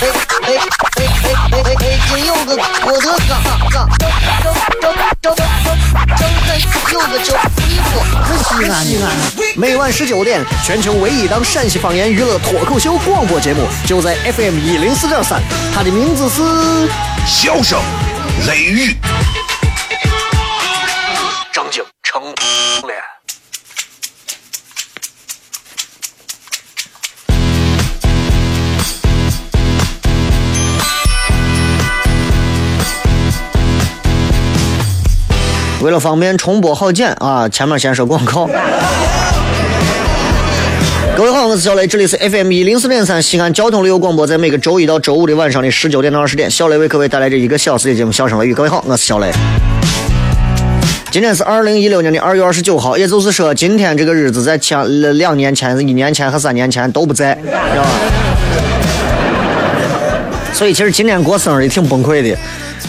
哎哎哎哎哎哎！今有个郭德纲，张张张张张真有个叫衣服，西安西安。每晚十九点，全球唯一档陕西方言娱乐脱口秀广播节目，就在 FM 一零四点三。它的名字是《笑声雷雨》，为了方便重播好剪啊，前面先说广告。各位好，我是小雷，这里是 FM 一零四点三西安交通旅游广播，在每个周一到周五的晚上的十九点到二十点，小雷为各位带来这一个小时的节目《笑声雷雨》。各位好，我是小雷。今天是二零一六年的二月二十九号，也就是说，今天这个日子在前两年前、一年前和三年前都不在，知道吧？所以其实今天过生日也挺崩溃的。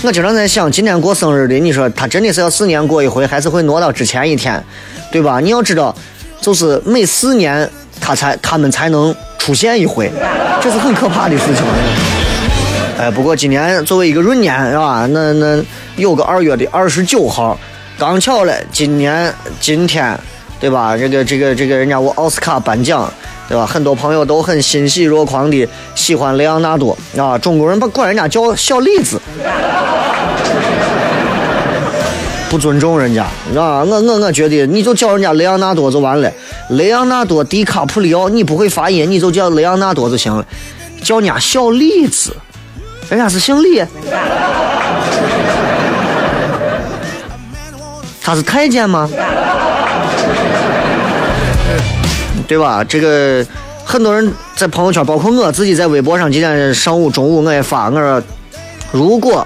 我经常在想，今天过生日的，你说他真的是要四年过一回，还是会挪到之前一天，对吧？你要知道，就是每四年他才他们才能出现一回，这是很可怕的事情。哎，不过今年作为一个闰年，是吧？那那有个二月的二十九号，刚巧了，今年今天，对吧？这个这个这个，人家我奥斯卡颁奖。对吧？很多朋友都很欣喜若狂的喜欢莱昂纳多啊，中国人不管人家叫小李子，不尊重人家啊！我我我觉得你就叫人家莱昂纳多就完了，莱昂纳多·迪卡普里奥你不会发音，你就叫莱昂纳多就行了，叫人家小李子，人家是姓李，他是太监吗？对吧？这个很多人在朋友圈，包括我自己在微博上，今天上午、中午我也发，我说如果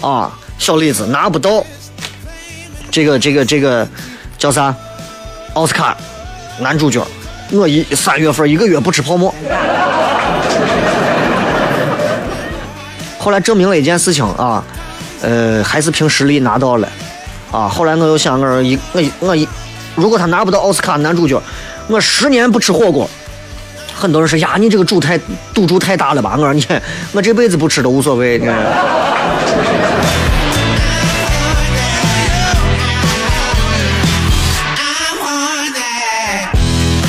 啊，小李子拿不到这个、这个、这个叫啥奥斯卡男主角，我一三月份一个月不吃泡馍。后来证明了一件事情啊，呃，还是凭实力拿到了啊。后来我又想，我说一我一我一，如果他拿不到奥斯卡男主角。我十年不吃火锅，很多人说呀，你这个赌太赌注太大了吧？我说你，我这辈子不吃都无所谓。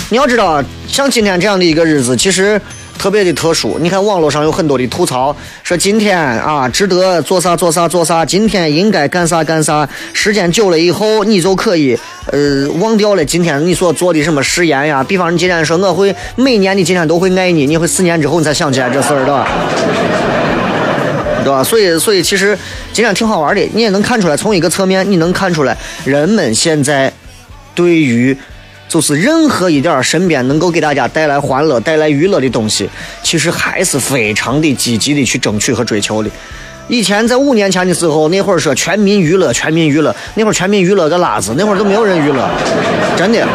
你要知道，像今天这样的一个日子，其实。特别的特殊，你看网络上有很多的吐槽，说今天啊值得做啥做啥做啥，今天应该干啥干啥。时间久了以后，你就可以呃忘掉了今天你所做的什么誓言呀。比方你今天说我会每年的今天都会爱你，你会四年之后你才想起来这事儿，对吧？对吧？所以所以其实今天挺好玩的，你也能看出来，从一个侧面你能看出来，人们现在对于。就是任何一点身边能够给大家带来欢乐、带来娱乐的东西，其实还是非常的积极的去争取和追求的。以前在五年前的时候，那会儿说全民娱乐，全民娱乐，那会儿全民娱乐个拉子，那会儿都没有人娱乐，真的。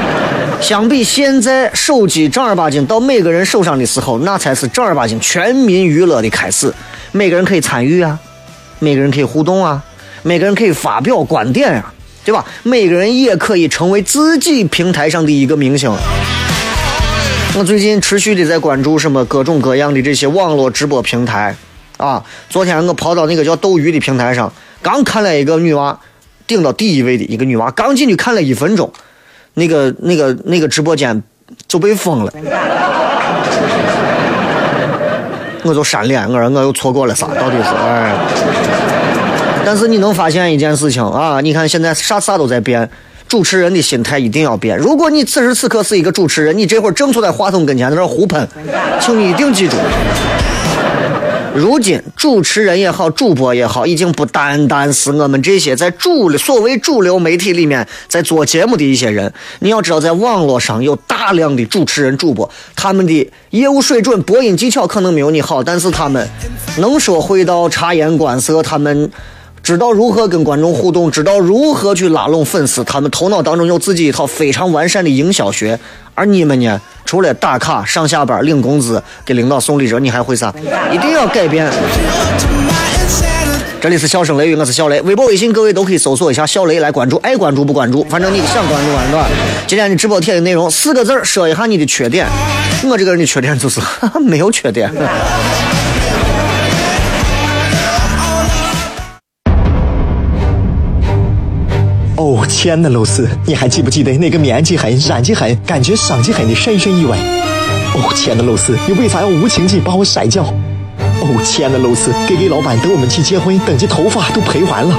相比现在手机正儿八经到每个人手上的时候，那才是正儿八经全民娱乐的开始。每个人可以参与啊，每个人可以互动啊，每个人可以发表观点啊。对吧？每个人也可以成为自己平台上的一个明星。我最近持续的在关注什么各种各样的这些网络直播平台啊。昨天我跑到那个叫斗鱼的平台上，刚看了一个女娃顶到第一位的一个女娃，刚进去看了一分钟，那个那个那个直播间就被封了。我就闪脸，我说我又错过了啥？到底是哎。但是你能发现一件事情啊？你看现在啥啥都在变，主持人的心态一定要变。如果你此时此刻是一个主持人，你这会儿正坐在话筒跟前在那胡喷，请你一定记住，如今主持人也好，主播也好，已经不单单是我们这些在主所谓主流媒体里面在做节目的一些人。你要知道，在网络上有大量的主持人、主播，他们的业务水准、播音技巧可能没有你好，但是他们能说会道、察言观色，他们。知道如何跟观众互动，知道如何去拉拢粉丝，他们头脑当中有自己一套非常完善的营销学。而你们呢，除了打卡、上下班、领工资、给领导送礼这，你还会啥？一定要改变。这里是笑声雷雨，我是小雷。微博、微信，各位都可以搜索一下小雷来关注，爱关注不关注，反正你想关注关注。今天的直播贴的内容四个字儿，说一下你的缺点。我这个人的缺点就是 没有缺点。哦，亲爱的露丝，你还记不记得那个面积狠、染技狠、感觉伤及狠的深深意外？哦，亲爱的露丝，你为啥要无情地把我甩掉？哦，亲爱的露丝，K K 老板等我们去结婚，等级头发都赔完了。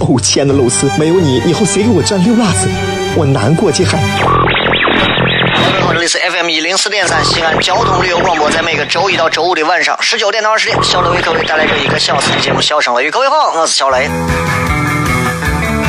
哦，亲爱的露丝，没有你，以后谁给我赚六辣子？我难过极狠。各位好，这里是 FM 一零四点三西安交通旅游广播，在每个周一到周五的晚上十九点到二十点，小雷为各位带来这一个小时的节目《笑声雷雨》。各位好，我是小雷。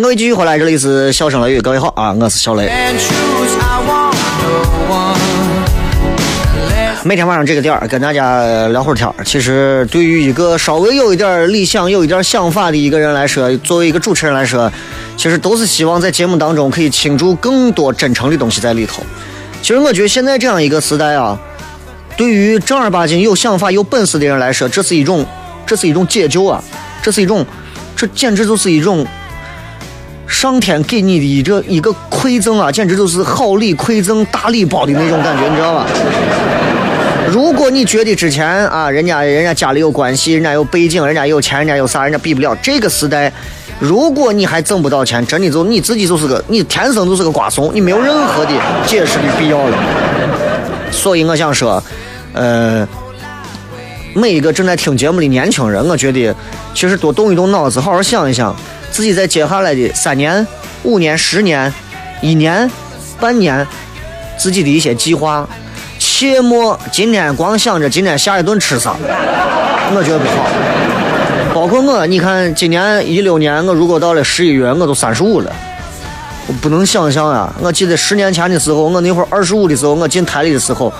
各位继续回来，这里是笑声雷雨，各位好啊，我是小雷。每天晚上这个点儿跟大家聊会儿天儿。其实对于一个稍微有一点理想、有一点想法的一个人来说，作为一个主持人来说，其实都是希望在节目当中可以倾注更多真诚的东西在里头。其实我觉得现在这样一个时代啊，对于正儿八经有想法、有本事的人来说，这是一种，这是一种解救啊，这是一种，这简直就是一种。上天给你的一个一个馈赠啊，简直就是好礼馈赠大礼包的那种感觉，你知道吧？如果你觉得之前啊，人家人家家里有关系，人家有背景，人家有钱，人家有啥，人家比不了这个时代。如果你还挣不到钱，真的就你自己就是个你天生就是个瓜怂，你没有任何的解释的必要了。所以我想说，呃，每一个正在听节目的年轻人，我觉得其实多动一动脑子，好好想一想，自己在接下来的三年、五年、十年、一年、半年，自己的一些计划，切莫今天光想着今天下一顿吃啥，我觉得不好。包括我，你看今年一六年，我如果到了十一月，我都三十五了。我不能想象啊！我记得十年前的时候，我那会儿二十五的时候，我进台里的时候，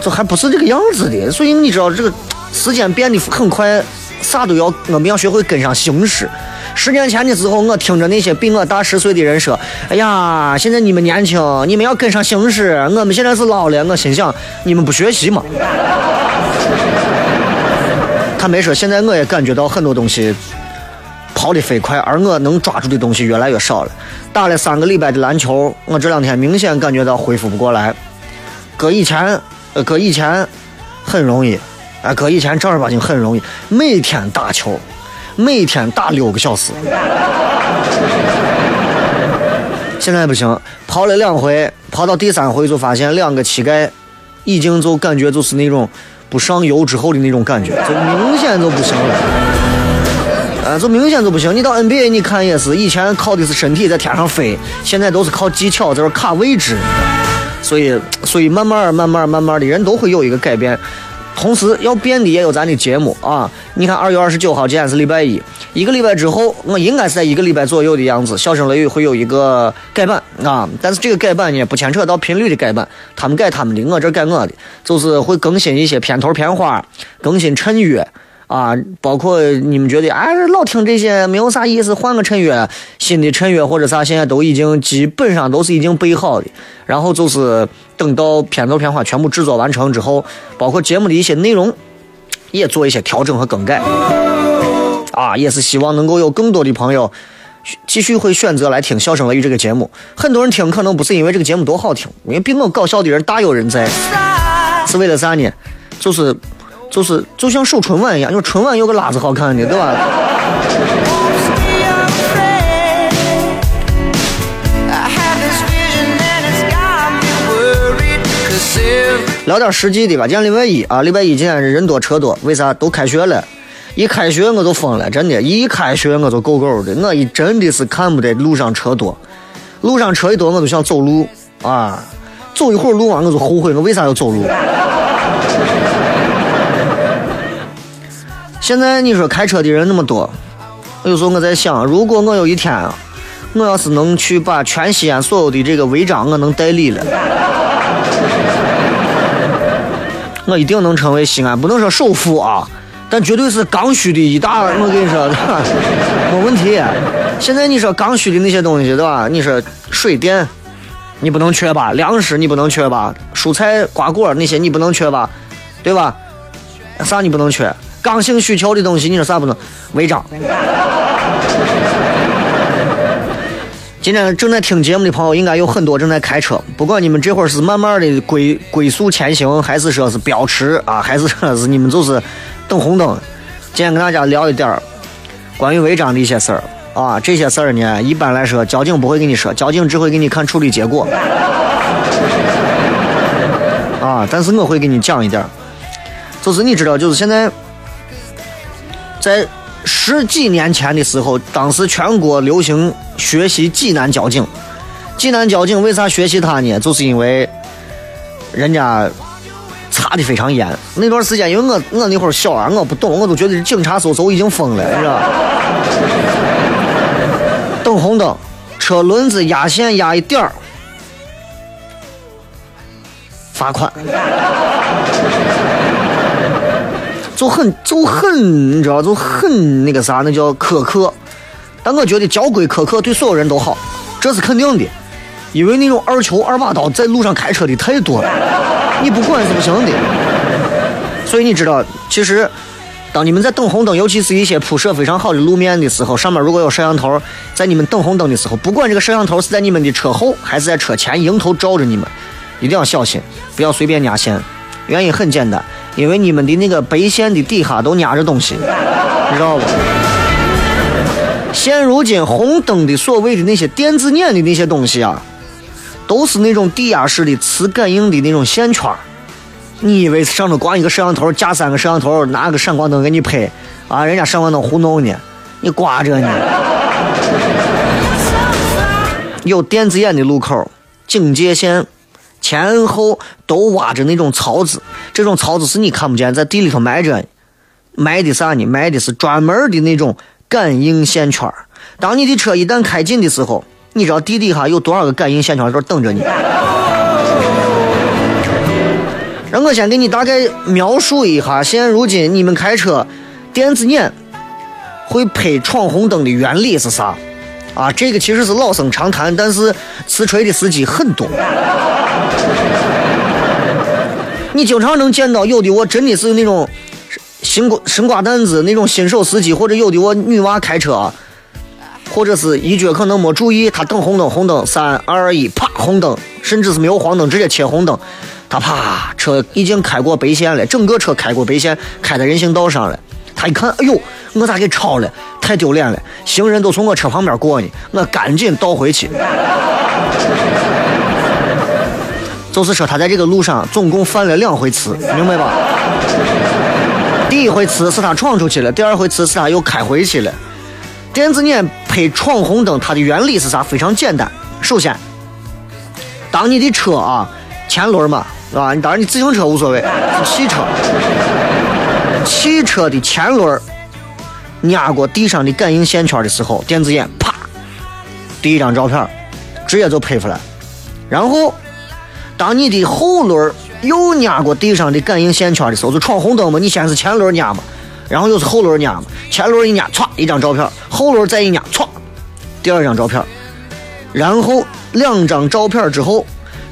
这还不是这个样子的。所以你知道，这个时间变得很快，啥都要，我们要学会跟上形势。十年前的时候，我听着那些比我大十岁的人说：“哎呀，现在你们年轻，你们要跟上形势。我们现在是老了。”我心想，你们不学习吗？他没说，现在我也感觉到很多东西跑得飞快，而我能抓住的东西越来越少了。打了三个礼拜的篮球，我这两天明显感觉到恢复不过来。搁以前，呃，搁以前很容易，啊，哥以前正儿八经很容易，每天打球，每天打六个小时。现在不行，跑了两回，跑到第三回就发现两个膝盖已经就感觉就是那种不上油之后的那种感觉，就明显就不行了。啊，就明显就不行。你到 NBA 你看也是，以前靠的是身体在天上飞，现在都是靠技巧在这卡位置。所以，所以慢慢、慢慢、慢慢的人都会有一个改变。同时要变的也有咱的节目啊！你看，二月二十九号今天是礼拜一，一个礼拜之后，我应该是在一个礼拜左右的样子，笑声雷雨会有一个改版啊。但是这个改版呢，不牵扯到频率的改版，他们改他们的，我这改我的，就是会更新一些片头片花，更新衬月。啊，包括你们觉得哎，老听这些没有啥意思，换个衬乐，新的衬乐或者啥，现在都已经基本上都是已经备好的。然后就是等到片头片花全部制作完成之后，包括节目的一些内容，也做一些调整和更改。啊，也是希望能够有更多的朋友继续会选择来听《笑声雷雨》这个节目。很多人听可能不是因为这个节目多好听，因为比我搞笑的人大有人在，是为了啥呢？就是就是就像守春晚一样，就是春晚有个辣子好看的，对吧？聊点实际的吧。今天礼拜一啊，礼拜一今天人多车多，为啥？都开学了。一开学我就疯了，真的，一开学我就狗狗的，我一真的是看不得路上车多，路上车一多我就想走路啊，走一会儿路啊我就后悔我为啥要走路。现在你说开车的人那么多，有时候我在想，如果我有一天，我要是能去把全西安所有的这个违章我能代理了。我一定能成为西安，不能说首富啊，但绝对是刚需的一大。我跟你说，没问题。现在你说刚需的那些东西，对吧？你说水电，你不能缺吧？粮食你不能缺吧？蔬菜瓜果那些你不能缺吧？对吧？啥你不能缺？刚性需求的东西，你说啥不能？违章。今天正在听节目的朋友，应该有很多正在开车。不管你们这会儿是慢慢的龟龟速前行，还是说是飙驰啊，还是说是你们就是等红灯。今天跟大家聊一点关于违章的一些事儿啊，这些事儿呢，一般来说交警不会跟你说，交警只会给你看处理结果。啊，但是我会给你讲一点，就是你知道，就是现在在十几年前的时候，当时全国流行学习济南交警。济南交警为啥学习他呢？就是因为人家查的非常严。那段时间，因为我我那会儿小啊，我不懂，我都觉得警察叔叔已经疯了，是吧？等红灯，车轮子压线压一点儿，罚款。就很就很，你知道，就很那个啥，那叫苛刻。但我觉得交规苛刻对所有人都好，这是肯定的，因为那种二球二把刀在路上开车的太多了，你不管是不行的。所以你知道，其实当你们在等红灯，尤其是一些铺设非常好的路面的时候，上面如果有摄像头，在你们等红灯的时候，不管这个摄像头是在你们的车后还是在车前，迎头照着你们，一定要小心，不要随便压线。原因很简单，因为你们的那个白线的底下都压着东西，你知道不？现如今红灯的所谓的那些电子眼的那些东西啊，都是那种低压式的磁感应的那种线圈儿你以为上头挂一个摄像头，架三个摄像头，拿个闪光灯给你拍啊？人家闪光灯糊弄你，你挂着呢。有电子眼的路口，警戒线前后都挖着那种槽子，这种槽子是你看不见，在地里头埋着，埋的啥呢？埋的是专门的那种感应线圈当你的车一旦开近的时候，你知道地底下有多少个感应线圈在这等着你？让我先给你大概描述一下，现如今你们开车电子眼会拍闯红灯的原理是啥？啊，这个其实是老生常谈，但是实锤的司机很多。你经常能见到有的我真的是那种新瓜生瓜蛋子那种新手司机，或者有的我女娃开车啊，或者是一脚可能没注意，他等红灯，红灯三二一，啪，红灯，甚至是没有黄灯，直接切红灯，他啪，车已经开过白线了，整个车开过白线，开在人行道上了。他一看，哎呦，我咋给超了？太丢脸了！行人都从我车旁边过呢，我赶紧倒回去。就是说，他在这个路上总共犯了两回次，明白吧？第一回次是他闯出去了，第二回次是他又开回去了。电子眼拍闯红灯，它的原理是啥？非常简单。首先，当你的车啊前轮嘛，是吧？当然你自行车无所谓，是汽车，汽车的前轮压过地上的感应线圈的时候，电子眼啪，第一张照片直接就拍出来。然后，当你的后轮又压过地上的感应线圈的时候，就闯红灯嘛，你先是前轮压嘛，然后又是后轮压嘛，前轮一压，歘，一张照片，后轮再一压，歘，第二张照片，然后两张照片之后，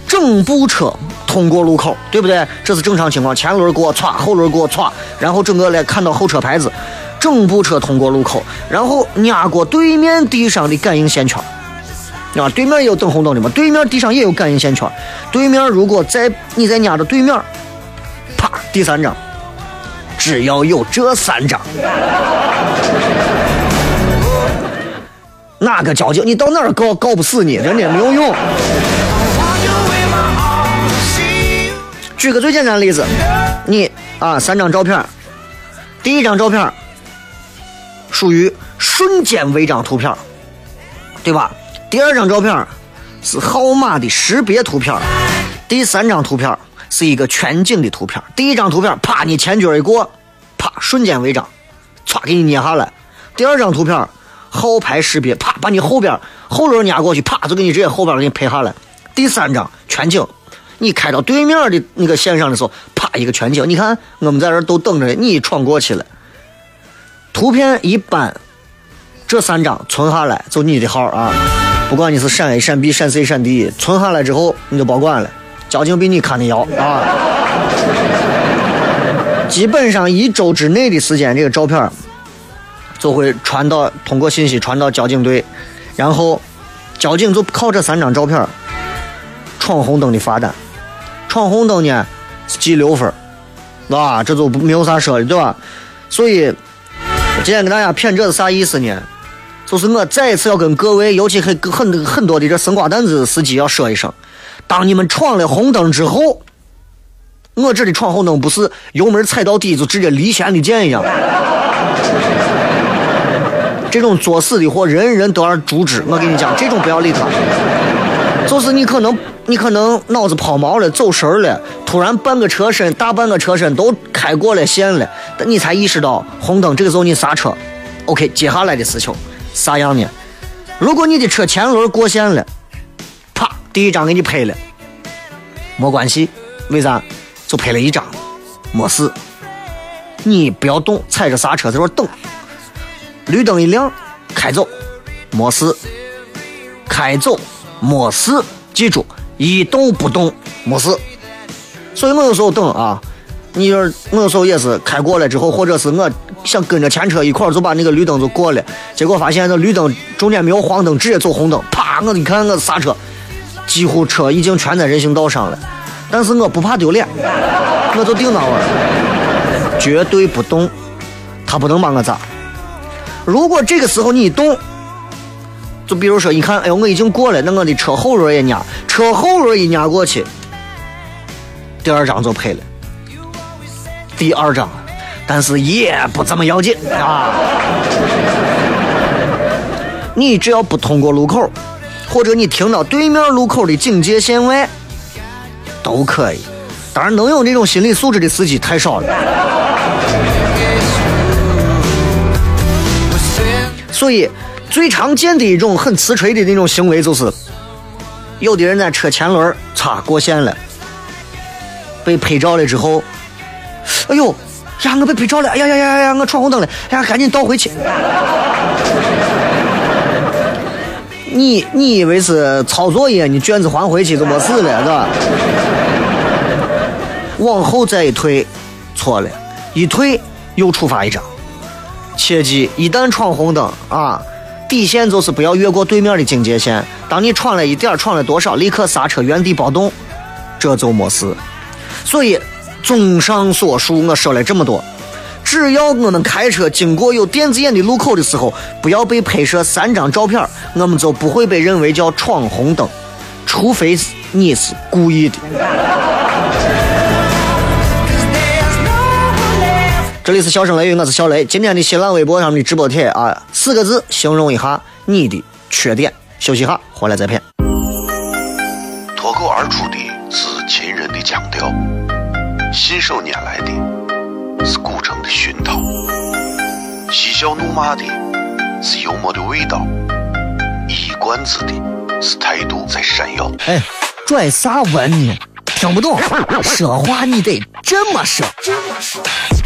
整部车通过路口，对不对？这是正常情况，前轮给我歘，后轮给我歘，然后整个来看到后车牌子，整部车通过路口，然后压过对面地上的感应线圈。啊，对面也有等红灯的嘛，对面地上也有感应线圈。对面如果在你在压着对面，啪，第三张，只要有这三张，哪个交警你到哪儿告告不死你，真的没有用。举个最简单的例子，你啊，三张照片，第一张照片属于瞬间违章图片，对吧？第二张照片是号码的识别图片，第三张图片是一个全景的图片。第一张图片，啪，你前脚一过，啪，瞬间违章，歘，给你捏下来。第二张图片，号牌识别，啪，把你后边后轮压过去，啪，就给你直接后边给你拍下来。第三张全景，你开到对面的那个线上的时候，啪，一个全景。你看，我们在这都等着呢你闯过去了。图片一般，这三张存下来就你的号啊。不管你是闪 A、闪 B、闪 C、闪 D，存下来之后你就保管了，交警比你看的要啊。基本上一周之内的时间，这个照片就会传到通过信息传到交警队，然后交警就靠这三张照片闯红灯的罚单，闯红灯呢记六分，啊，这就没有啥说的，对吧？所以今天给大家谝这是啥意思呢？就是我再一次要跟各位，尤其很很很多的这生瓜蛋子司机要说一声：当你们闯了红灯之后，我这里闯红灯不是油门踩到底就直接离弦的箭一样，这种作死的货人人得而诛之。我跟你讲，这种不要理他。就是你可能你可能脑子抛锚了，走神了，突然半个车身大半个车身都开过了线了，你才意识到红灯，这个时候你刹车。OK，接下来的事情。啥样呢？如果你的车前轮过线了，啪，第一张给你拍了，没关系，为啥？就拍了一张，没事。你不要动，踩着刹车在这等，绿灯一亮，开走，没事。开走，没事。记住，一动不动，没事。所以我有时候等啊。你就是我有时候也是开过了之后，或者是我想跟着前车一块儿就把那个绿灯就过了，结果发现那绿灯中间没有黄灯，直接走红灯，啪！我你看我刹车，几乎车已经全在人行道上了，但是我不怕丢脸，我就定那玩儿，绝对不动，他不能把我咋。如果这个时候你一动，就比如说，你看，哎呦，我已经过了，那我的车后轮也压，车后轮一压过去，第二张就拍了。第二张，但是也不怎么要紧啊。你只要不通过路口，或者你停到对面路口的警戒线外，都可以。当然，能有这种心理素质的司机太少了。所以，最常见的一种很瓷锤的那种行为，就是有的人在车前轮擦过线了，被拍照了之后。哎呦呀！我被拍照了！哎呀呀呀呀！我闯红灯了！哎呀，赶紧倒回去！你你以为是抄作业？你卷子还回去就没事了，是吧？往后再一退，错了，一退又处罚一张。切记，一旦闯红灯啊，底线就是不要越过对面的警戒线。当你闯了一点，闯了多少，立刻刹车，原地暴动，这就没事。所以。综上所述，我说了这么多，只要我们开车经过有电子眼的路口的时候，不要被拍摄三张照片，我们就不会被认为叫闯红灯，除非是你是故意的。这里是笑声雷雨，我是小雷。今天的新浪微博上的直播帖啊，四个字形容一下你的缺点。休息下，回来再片。脱口而出的是秦人的腔调。信手拈来的是古城的熏陶，嬉笑怒骂的是幽默的味道，一冠子的是态度在闪耀。哎，拽啥文呢？听不懂，说话你得这么说。哎哎哎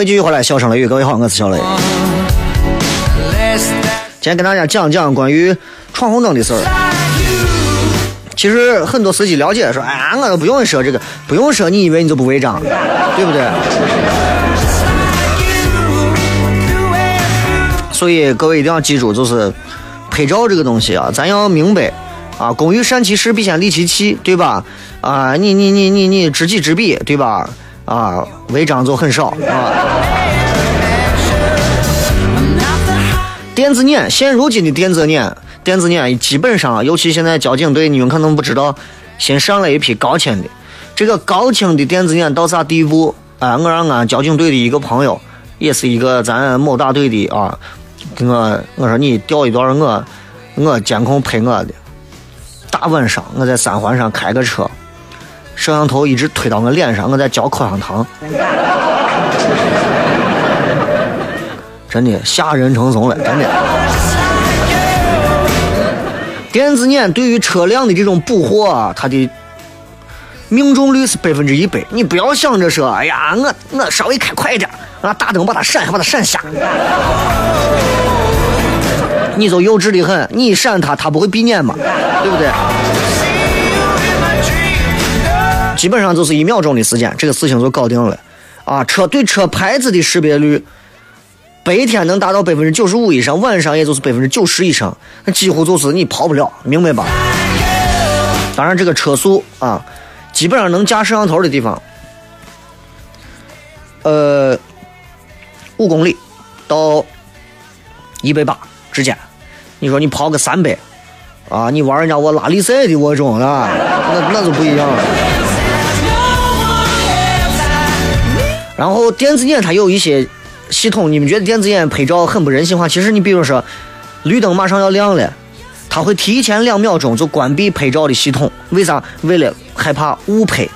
位继续回来，笑声雷雨，各位好，我是小雷。今天跟大家讲讲关于闯红灯的事儿。其实很多司机了解说，哎呀，我都不用说这个，不用说，你以为你就不违章，对不对？所以各位一定要记住，就是拍照这个东西啊，咱要明白啊，工欲善其事，必先利其器，对吧？啊，你你你你你知己知彼，对吧？啊，违章就很少啊。电子眼，现如今的电子眼，电子眼基本上，尤其现在交警队，你们可能不知道，新上了一批高清的。这个高清的电子眼到啥地步？啊，我让俺交警队的一个朋友，也是一个咱某大队的啊，给我我说你调一段我我监控拍我的。大晚上我在三环上开个车，摄像头一直推到我脸上，我在嚼口香糖。真的吓人成怂了，真的。电子眼对于车辆的这种捕获啊，它的命中率是百分之一百。你不要想着说，哎呀，我我稍微开快点，啊，大灯把它闪，把它闪瞎，你就幼稚的很。你闪它，它不会闭眼嘛，对不对？基本上就是一秒钟的时间，这个事情就搞定了。啊，车对车牌子的识别率。白天能达到百分之九十五以上，晚上也就是百分之九十以上，那几乎就是你跑不了，明白吧？当然，这个车速啊，基本上能架摄像头的地方，呃，五公里到一百八之间。你说你跑个三百啊，你玩人家我拉力赛的我中啊，那那就不一样了。然后电子眼它有一些。系统，你们觉得电子眼拍照很不人性化？其实你比如说，绿灯马上要亮了，它会提前两秒钟就关闭拍照的系统，为啥？为了害怕误拍，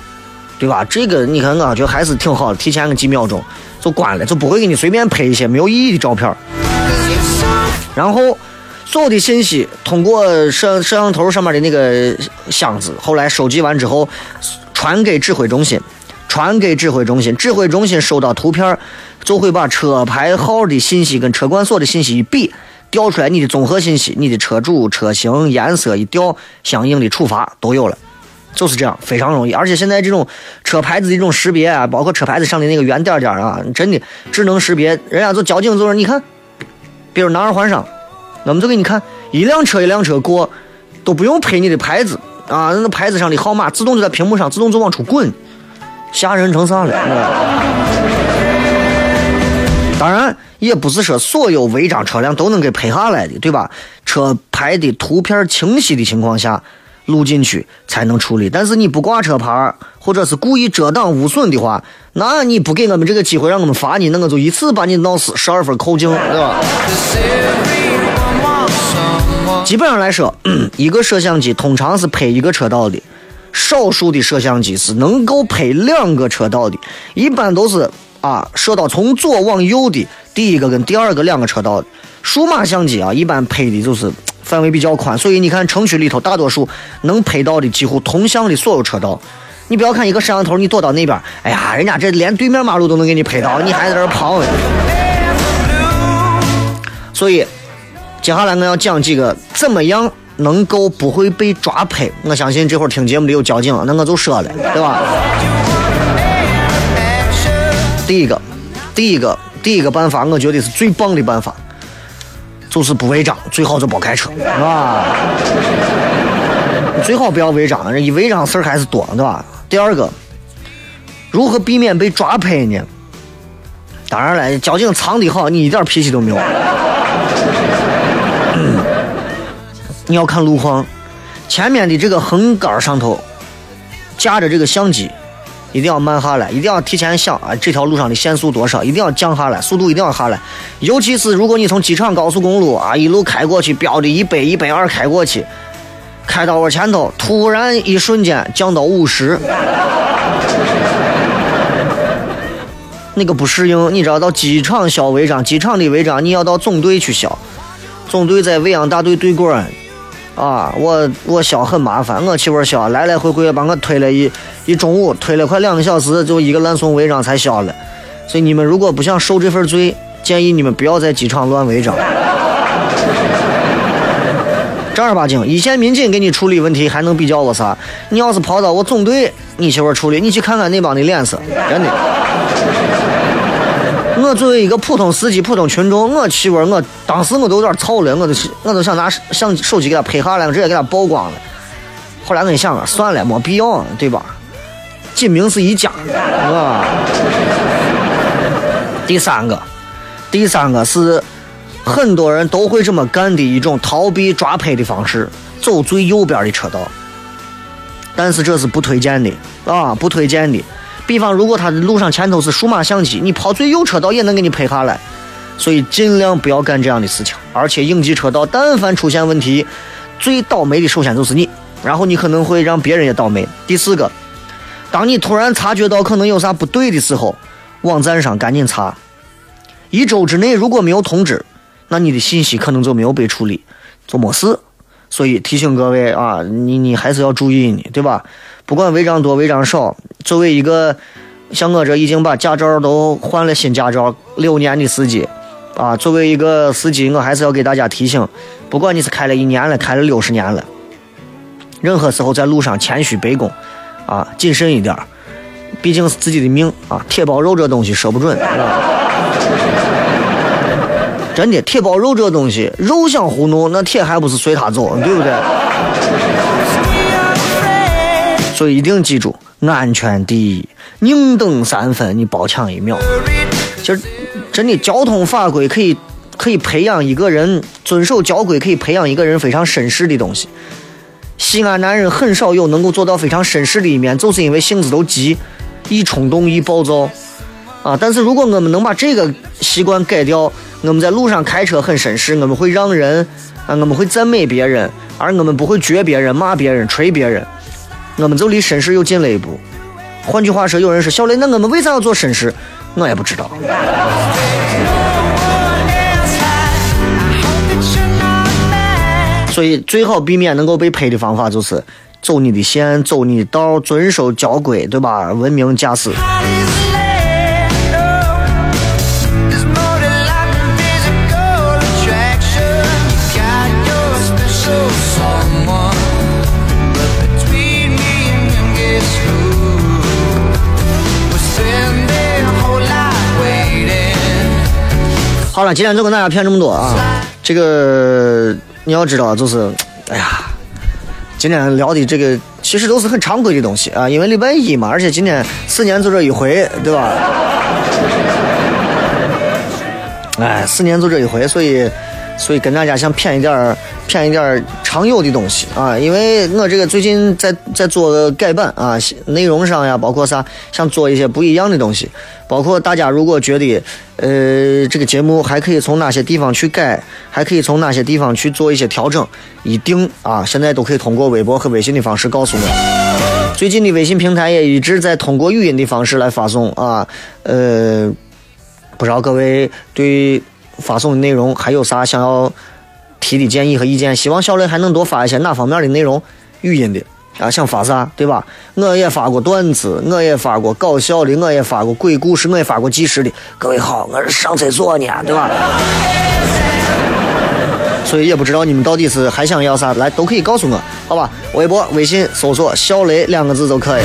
对吧？这个你看，我觉还是挺好的，提前个几秒钟就关了，就不会给你随便拍一些没有意义的照片。然后所有的信息通过摄摄像头上面的那个箱子，后来收集完之后传给指挥中心。传给指挥中心，指挥中心收到图片，就会把车牌号的信息跟车管所的信息一比，调出来你的综合信息，你的车主、车型、颜色一调，相应的处罚都有了，就是这样，非常容易。而且现在这种车牌子的这种识别啊，包括车牌子上的那个圆点点啊，真的智能识别，人家就交警就是你看，比如南二环上，我们就给你看一辆车一辆车过，都不用拍你的牌子啊，那牌子上的号码自动就在屏幕上自动就往出滚。吓人成啥了？当然，也不是说所有违章车辆都能给拍下来的，对吧？车牌的图片清晰的情况下，录进去才能处理。但是你不挂车牌，或者是故意遮挡污损的话，那你不给我们这个机会让我们罚你，那我就一次把你闹死，十二分扣净，对吧？基本上来说，一个摄像机通常是拍一个车道的。少数的摄像机是能够拍两个车道的，一般都是啊摄到从左往右的第一个跟第二个两个车道的。数码相机啊，一般拍的就是范围比较宽，所以你看城区里头大多数能拍到的几乎同向的所有车道。你不要看一个摄像头，你躲到那边，哎呀，人家这连对面马路都能给你拍到，你还在这儿跑。所以接下来我要讲几个怎么样。能够不会被抓拍，我相信这会儿听节目的有交警，那我就说了，对吧？第一个，第一个第一个办法，我觉得是最棒的办法，就是不违章，最好就别开车，是吧？最好不要违章，人一违章事儿还是多，对吧？第二个，如何避免被抓拍呢？当然了，交警藏的好，你一点脾气都没有。你要看路况，前面的这个横杆上头架着这个相机，一定要慢下来，一定要提前想啊，这条路上的限速多少，一定要降下来，速度一定要下来。尤其是如果你从机场高速公路啊一路开过去，标的一百、一百二开过去，开到我前头，突然一瞬间降到五十，那个不适应。你知道到机场消违章，机场的违章你要到总队去消，总队在未央大队对过。啊，我我消很麻烦，我媳妇儿消，来来回回把我推了一一中午，推了快两个小时，就一个烂送违章才消了。所以你们如果不想受这份罪，建议你们不要在机场乱违章。正儿八经，一线民警给你处理问题还能比较我啥？你要是跑到我总队，你媳妇儿处理，你去看看那帮的脸色，真的。我作为一个普通司机、普通群众，我媳妇儿，我当时我都有点操了，我都我都想拿相手机给他拍下来，直接给他曝光了。后来我一想，算了，没必要，对吧？锦明是一家，啊。第三个，第三个是很多人都会这么干的一种逃避抓拍的方式，走最右边的车道。但是这是不推荐的啊，不推荐的。比方，如果他的路上前头是数码相机，你跑最右车道也能给你拍下来，所以尽量不要干这样的事情。而且应急车道，但凡出现问题，最倒霉的首先就是你，然后你可能会让别人也倒霉。第四个，当你突然察觉到可能有啥不对的时候，网站上赶紧查，一周之内如果没有通知，那你的信息可能就没有被处理，就没事。所以提醒各位啊，你你还是要注意呢，对吧？不管违章多违章少，作为一个像我这已经把驾照都换了新驾照六年的司机，啊，作为一个司机，我还是要给大家提醒：不管你是开了一年了，开了六十年了，任何时候在路上谦虚卑躬，啊，谨慎一点毕竟是自己的命啊，铁包肉这东西说不准。真的，铁包肉这东西，肉想糊弄，那铁还不是随他走，对不对？所以一定记住，安全第一，宁等三分，你包抢一秒。其实，真的交通法规可以可以培养一个人遵守交规，可以培养一个人非常绅士的东西。西安男人很少有能够做到非常绅士的一面，就是因为性子都急，易冲动，易暴躁啊。但是如果我们能把这个习惯改掉，我们在路上开车很绅士，我们会让人啊，我们会赞美别人，而我们不会撅别人、骂别人、捶别人。我们就离绅士又近了一步。换句话说，有人说小雷，那我们为啥要做绅士？我也不知道。所以最好避免能够被拍的方法就是走你的线，走你的道，遵守交规，对吧？文明驾驶。好了，今天就跟大家骗这么多啊！这个你要知道，就是，哎呀，今天聊的这个其实都是很常规的东西啊，因为礼拜一嘛，而且今天四年就这一回，对吧？哎，四年就这一回，所以。所以跟大家想骗一点儿，骗一点儿常有的东西啊！因为我这个最近在在做改版啊，内容上呀，包括啥，想做一些不一样的东西。包括大家如果觉得，呃，这个节目还可以从哪些地方去改，还可以从哪些地方去做一些调整，一定啊，现在都可以通过微博和微信的方式告诉我。最近的微信平台也一直在通过语音的方式来发送啊，呃，不知道各位对。发送的内容还有啥想要提的建议和意见？希望小雷还能多发一些哪方面的内容，语音的啊，想发啥对吧？我也发过段子，我也发过搞笑的，我也发过鬼故事，我也发过纪实的。各位好，我是上厕所呢，对吧？所以也不知道你们到底是还想要啥，来都可以告诉我，好吧？微博、微信搜索“小雷”两个字就可以。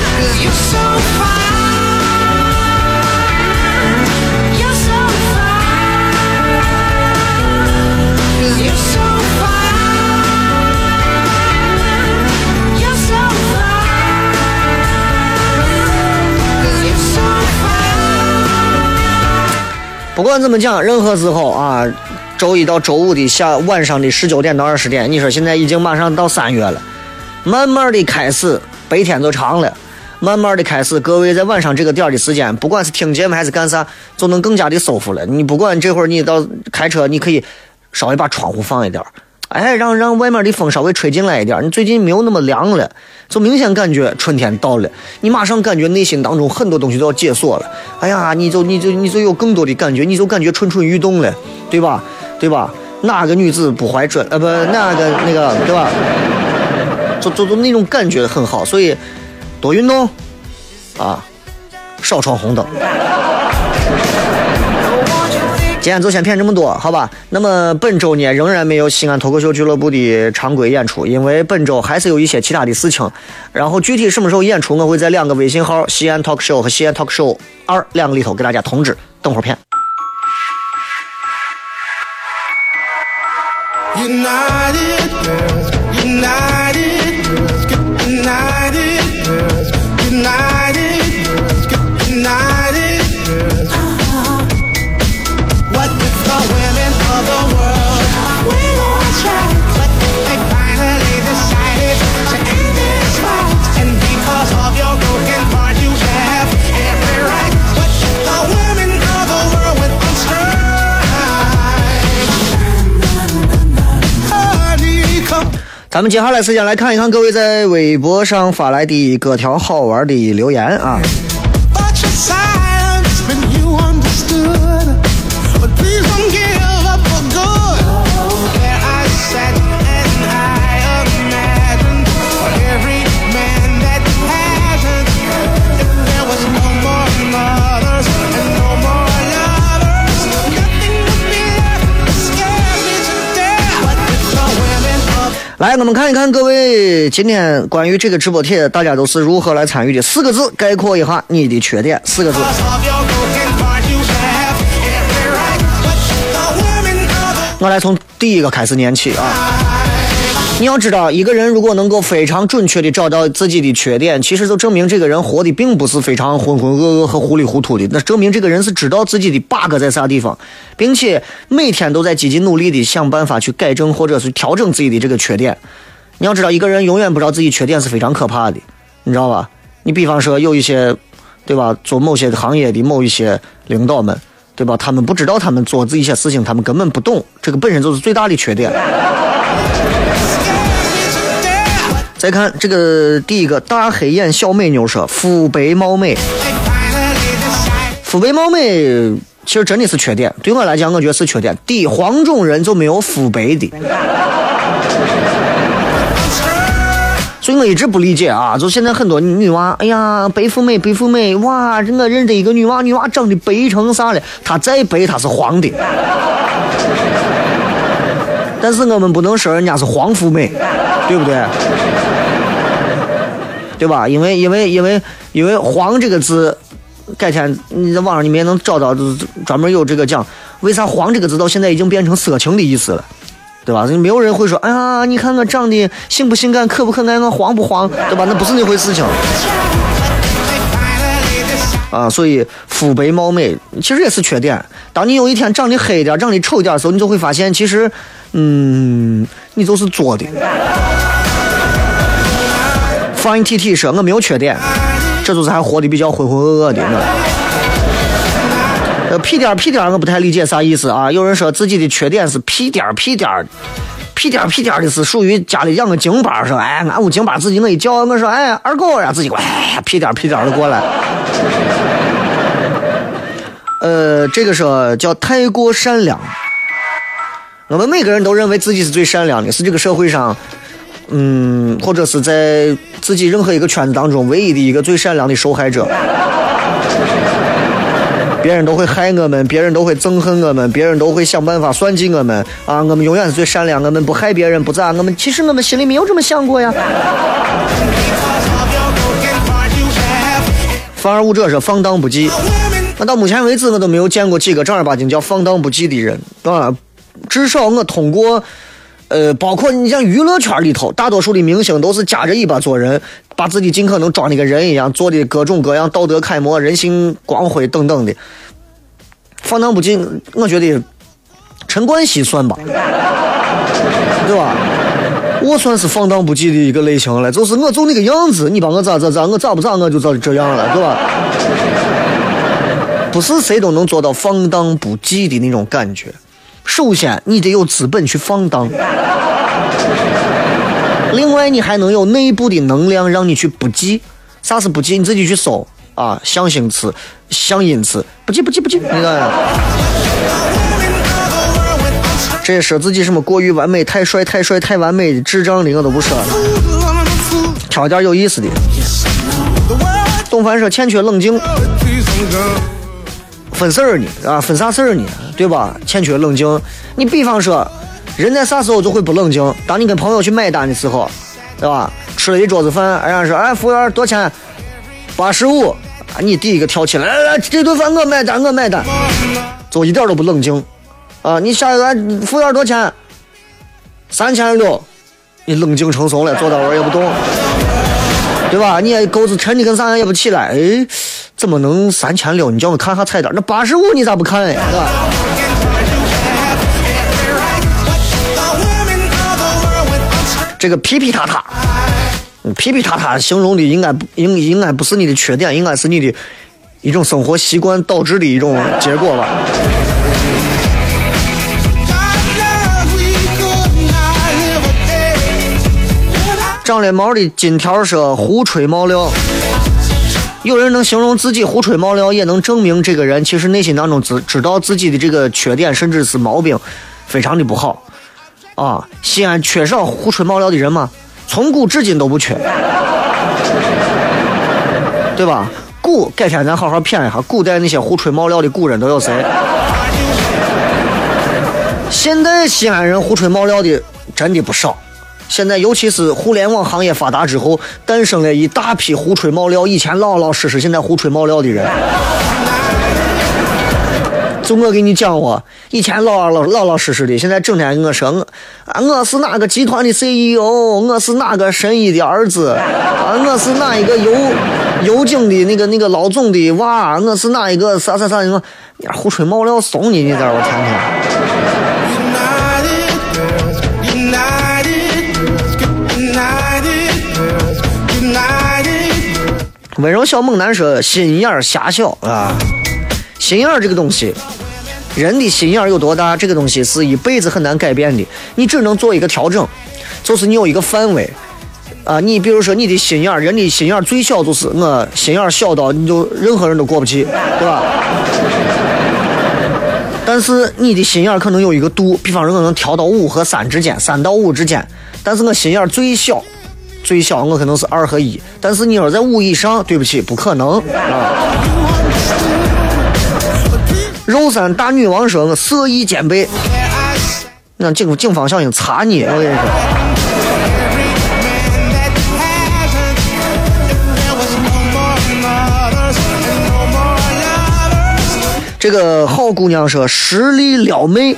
不管怎么讲，任何时候啊，周一到周五的下晚上的十九点到二十点，你说现在已经马上到三月了，慢慢的开始白天就长了，慢慢的开始，各位在晚上这个点儿的时间，不管是听节目还是干啥，就能更加的舒服了。你不管这会儿你到开车，你可以稍微把窗户放一点儿，哎，让让外面的风稍微吹进来一点。你最近没有那么凉了，就明显感觉春天到了，你马上感觉内心当中很多东西都要解锁了。哎呀，你就你就你就有更多的感觉，你就感觉蠢蠢欲动了，对吧？对吧？哪个女子不怀春？呃，不，哪个那个，对吧？就就就那种感觉很好，所以多运动啊，少闯红灯。今天就先骗这么多，好吧？那么本周呢，仍然没有西安脱口秀俱乐部的常规演出，因为本周还是有一些其他的事情。然后具体什么时候演出，我会在两个微信号“西安 talk show” 和“西安 talk show 二”两个里头给大家通知。等会儿片。United girls, united 咱们接下来时间来看一看各位在微博上发来的各条好玩的留言啊。来，我们看一看各位今天关于这个直播帖，大家都是如何来参与的。四个字概括一下你的缺点，四个字。我来从第一个开始念起啊。你要知道，一个人如果能够非常准确的找到自己的缺点，其实就证明这个人活的并不是非常浑浑噩噩和糊里糊涂的，那证明这个人是知道自己的 bug 在啥地方，并且每天都在积极努力的想办法去改正或者是调整自己的这个缺点。你要知道，一个人永远不知道自己缺点是非常可怕的，你知道吧？你比方说有一些，对吧？做某些行业的某一些领导们，对吧？他们不知道他们做这一些事情，他们根本不懂，这个本身就是最大的缺点。再看这个第一个大黑眼小美妞说肤白貌美，肤白貌美其实真的是缺点，对我来讲，我觉得是缺点。第一，黄种人就没有肤白的，所以我一直不理解啊，就现在很多女娃，哎呀，白富美，白富美，哇，我认得一个女娃，女娃长得白成啥了？她再白，她是黄的。但是我们不能说人家是黄富美，对不对？对吧？因为因为因为因为“黄”这个字，改天你在网上你们也能找到，专门有这个讲，为啥“黄”这个字到现在已经变成色情的意思了，对吧？没有人会说，哎呀，你看我长得性不性感，可不可爱，我黄不黄，对吧？那不是那回事情啊。所以肤白貌美其实也是缺点。当你有一天长得黑一点、长得丑一点的时候，你就会发现，其实，嗯，你就是作的。Fine T T 说我没有缺点，这就是还活得比较浑浑噩噩的呢。呃，屁颠儿屁颠儿，我不太理解啥意思啊。有人说自己的缺点是屁颠儿屁颠儿，屁颠儿屁颠儿的是属于家里养个京巴儿，说哎，俺屋京巴自己我一叫，我说哎二狗呀，自己哎屁颠儿屁颠儿的过来。呃，这个说叫太过善良。我们每个人都认为自己是最善良的，是这个社会上，嗯，或者是在自己任何一个圈子当中唯一的一个最善良的受害者。别人都会害我们，别人都会憎恨我们，别人都会想办法算计我们啊！我们永远是最善良，我们不害别人，不咋，我们其实我们心里没有这么想过呀。反而武者是放荡不羁。那到目前为止，我都没有见过几个正儿八经叫放荡不羁的人啊。至少我通过，呃，包括你像娱乐圈里头，大多数的明星都是夹着尾巴做人，把自己尽可能装的跟人一样，做的各种各样道德楷模、人性光辉等等的。放荡不羁，我觉得陈冠希算吧，对吧？我算是放荡不羁的一个类型了，就是我就那个样子，你把我咋咋咋，我咋不咋我就咋这样了，对吧？不是谁都能做到放荡不羁的那种感觉。首先，你得有资本去放荡；另外，你还能有内部的能量让你去不羁。啥是不羁？你自己去搜啊，象形词、象音词，不羁不羁不羁，那个。这些说自己什么过于完美、太帅、太帅、太完美的、智障的，我都不说了。挑点有意思的。董凡说欠缺冷静，分事儿呢啊，分啥事儿呢？对吧？欠缺冷静。你比方说，人在啥时候就会不冷静？当你跟朋友去买单的时候，对吧？吃了一桌子饭，人家说，哎，服务员多少钱？八十五。啊你第一个跳起来，来来，这顿饭我买单，我买单，就一点都不冷静。啊，你下一个服务员多少钱？三千六。你冷静成怂了，坐那玩也不动，对吧？你也钩子沉的跟啥样也不起来，哎，怎么能三千六？你叫我看下菜单，那八十五你咋不看呀？是吧？这个皮皮塔塔，皮皮塔塔形容的应该应应该不是你的缺点，应该是你的一种生活习惯导致的一种结果吧。长了毛的金条说胡吹冒料，有人能形容自己胡吹冒料，也能证明这个人其实内心当中知知道自己的这个缺点，甚至是毛病，非常的不好。啊，西安缺少胡吹冒料的人吗？从古至今都不缺，对吧？古改天咱好好谝一下，古代那些胡吹冒料的古人都有谁？现在西安人胡吹冒料的真的不少。现在，尤其是互联网行业发达之后，诞生了一大批胡吹冒料、以前老老实实、现在胡吹冒料的人。就我给你讲哦，以前老老老老实实的，现在整天跟我说我啊，我是哪个集团的 CEO，我是哪个神医的儿子，啊，我是哪一个油油井的那个那个老总的娃，我是哪一个啥啥啥什么，胡吹冒料怂你，你在我天天。温柔小猛男说：“心眼狭小啊，心眼这个东西，人的心眼有多大，这个东西是一辈子很难改变的。你只能做一个调整，就是你有一个范围啊。你比如说你的心眼，人的心眼最小就是我心眼小到你就任何人都过不去，对吧？但是你的心眼可能有一个度，比方说我能调到五和三之间，三到五之间，但是我心眼最小。”最小我可能是二和一，但是你要在五以上，对不起，不可能啊！肉山大女王说：“我色艺兼备。”那警警方小心查你，我跟你说。这个好姑娘说：“实力撩妹。”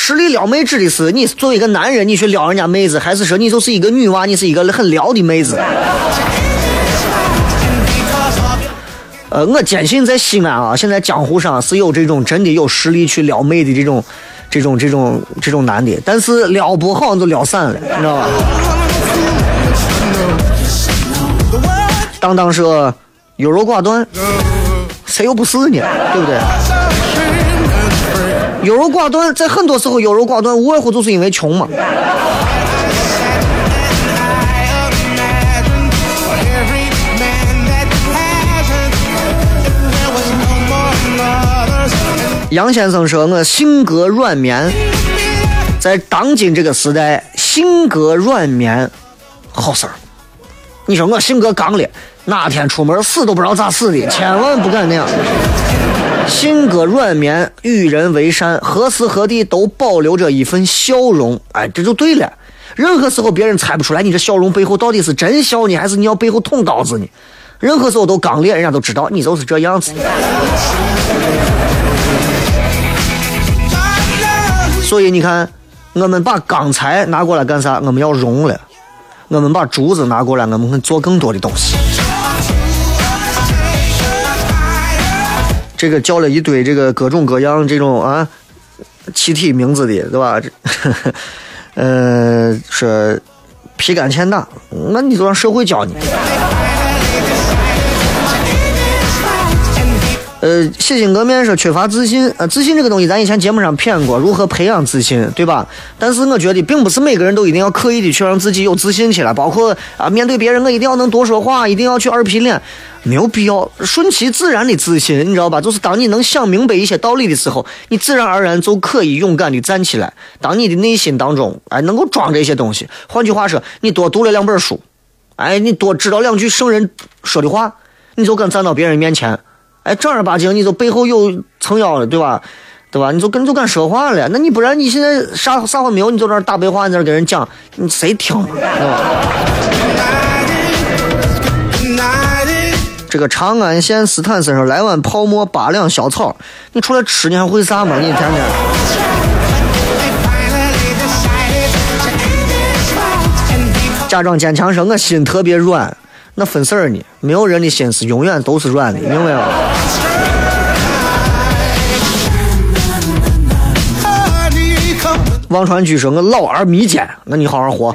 实力撩妹指的是你作为一个男人，你去撩人家妹子，还是说你就是一个女娃，你是一个很撩的妹子？呃，我坚信在西安啊，现在江湖上是有这种真的有实力去撩妹的这种、这种、这种、这种男的，但是撩不好就撩散了，你知道吧？当当说优柔寡断，谁又不是呢？对不对？优柔寡断，在很多时候优柔寡断，无外乎就是因为穷嘛。杨先生说：“我性格软绵，在当今这个时代，性格软绵好事儿。你说我性格刚烈，哪天出门死都不知道咋死的，千万不敢那样。性格软绵，与人为善，何时何地都保留着一份笑容。哎，这就对了。任何时候别人猜不出来你这笑容背后到底是真笑呢，还是你要背后捅刀子呢？任何时候都刚烈，人家都知道你就是这样子。所以你看，我们把钢材拿过来干啥？我们要熔了。我们把竹子拿过来，我们会做更多的东西。这个叫了一堆这个各种各样这种啊气体名字的，对吧？这 呃，说皮干欠大，那你就让社会教你。呃，洗心革面说缺乏自信，呃，自信这个东西咱以前节目上谝过，如何培养自信，对吧？但是我觉得，并不是每个人都一定要刻意的去让自己有自信起来，包括啊，面对别人我一定要能多说话，一定要去二皮脸，没有必要，顺其自然的自信，你知道吧？就是当你能想明白一些道理的时候，你自然而然就可以勇敢的站起来。当你的内心当中，哎，能够装这些东西，换句话说，你多读了两本书，哎，你多知道两句圣人说的话，你就敢站到别人面前。哎，正儿八经，你就背后有撑腰了，对吧？对吧？你就跟就敢说话了，那你不然你现在啥啥话没有？你就在那大白话，你在那跟人讲，你谁听？对吧？这个长安县斯坦身上来碗泡沫八两小草，你出来吃你还会啥吗？你天天。家长坚强说，我心特别软，那分事儿呢？没有人的心思永远都是软的，明白吗？望川居说：“我老而弥坚，那你好好活。”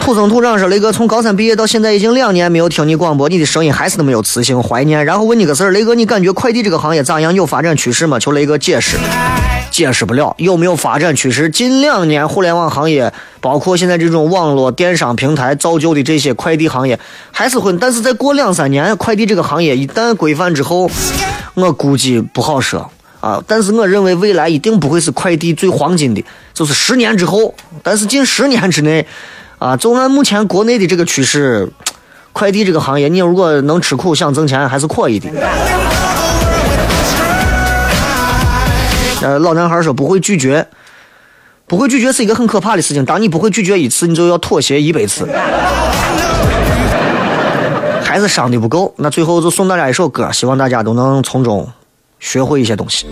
土生土长说：“雷哥，从高三毕业到现在已经两年没有听你广播，你的声音还是那么有磁性，怀念。然后问你个事儿，雷哥，你感觉快递这个行业咋样？有发展趋势吗？求雷哥解释。解释不了有没有发展趋势。近两年互联网行业，包括现在这种网络电商平台造就的这些快递行业，还是会。但是再过两三年，快递这个行业一旦规范之后，我估计不好说。”啊！但是我认为未来一定不会是快递最黄金的，就是十年之后。但是近十年之内，啊，就按目前国内的这个趋势，快递这个行业，你如果能吃苦想挣钱，还是可以的。呃，老男孩说不会拒绝，不会拒绝是一个很可怕的事情。当你不会拒绝一次，你就要妥协一百次，还是伤的不够。那最后就送大家一首歌，希望大家都能从中。学会一些东西。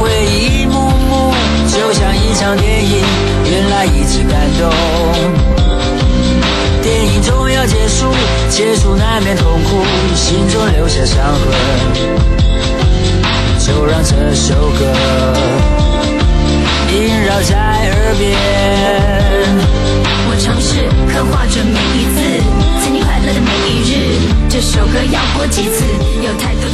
回忆幕幕，就像一场电影，原来一直感动。电影总要结束，结束难免痛苦，心中留下伤痕。就让这首歌萦绕在耳边。我尝试刻画着每一次曾经快乐的每一日，这首歌要播几次？有太多。